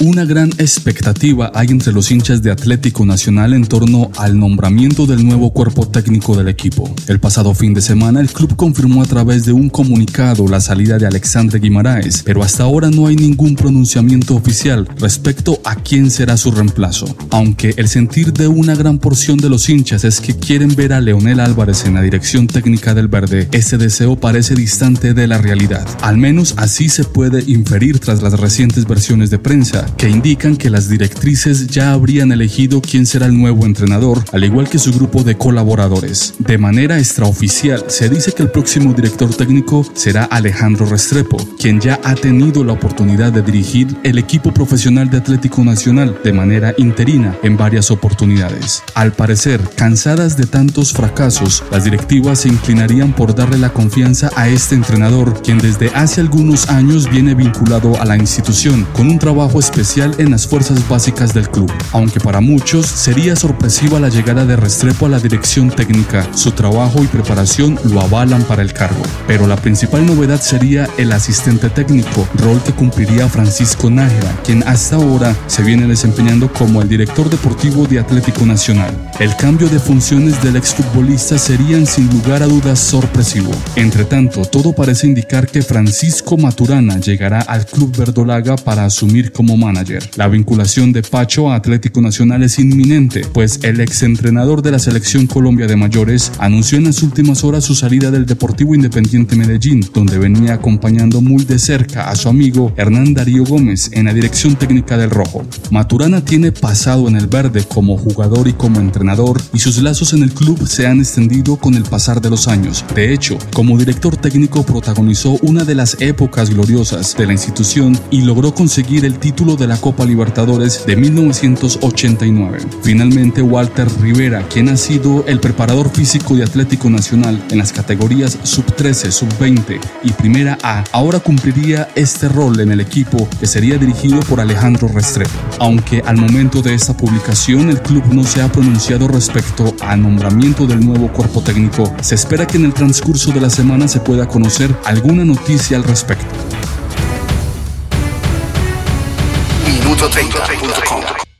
Una gran expectativa hay entre los hinchas de Atlético Nacional en torno al nombramiento del nuevo cuerpo técnico del equipo. El pasado fin de semana el club confirmó a través de un comunicado la salida de Alexandre Guimaraes, pero hasta ahora no hay ningún pronunciamiento oficial respecto a quién será su reemplazo. Aunque el sentir de una gran porción de los hinchas es que quieren ver a Leonel Álvarez en la dirección técnica del verde, ese deseo parece distante de la realidad. Al menos así se puede inferir tras las recientes versiones de prensa que indican que las directrices ya habrían elegido quién será el nuevo entrenador, al igual que su grupo de colaboradores. De manera extraoficial, se dice que el próximo director técnico será Alejandro Restrepo, quien ya ha tenido la oportunidad de dirigir el equipo profesional de Atlético Nacional de manera interina en varias oportunidades. Al parecer, cansadas de tantos fracasos, las directivas se inclinarían por darle la confianza a este entrenador, quien desde hace algunos años viene vinculado a la institución con un trabajo especial en las fuerzas básicas del club. Aunque para muchos sería sorpresiva la llegada de Restrepo a la dirección técnica, su trabajo y preparación lo avalan para el cargo. Pero la principal novedad sería el asistente técnico, rol que cumpliría Francisco Nájera, quien hasta ahora se viene desempeñando como el director deportivo de Atlético Nacional. El cambio de funciones del exfutbolista serían sin lugar a dudas sorpresivo. Entre tanto, todo parece indicar que Francisco Maturana llegará al club verdolaga para asumir como manager. La vinculación de Pacho a Atlético Nacional es inminente, pues el exentrenador de la selección Colombia de mayores anunció en las últimas horas su salida del Deportivo Independiente Medellín, donde venía acompañando muy de cerca a su amigo Hernán Darío Gómez en la dirección técnica del Rojo. Maturana tiene pasado en el verde como jugador y como entrenador y sus lazos en el club se han extendido con el pasar de los años. De hecho, como director técnico protagonizó una de las épocas gloriosas de la institución y logró conseguir el título de la Copa Libertadores de 1989. Finalmente, Walter Rivera, quien ha sido el preparador físico de Atlético Nacional en las categorías sub-13, sub-20 y Primera A, ahora cumpliría este rol en el equipo que sería dirigido por Alejandro Restrepo. Aunque al momento de esta publicación el club no se ha pronunciado respecto al nombramiento del nuevo cuerpo técnico, se espera que en el transcurso de la semana se pueda conocer alguna noticia al respecto. Centro30.com.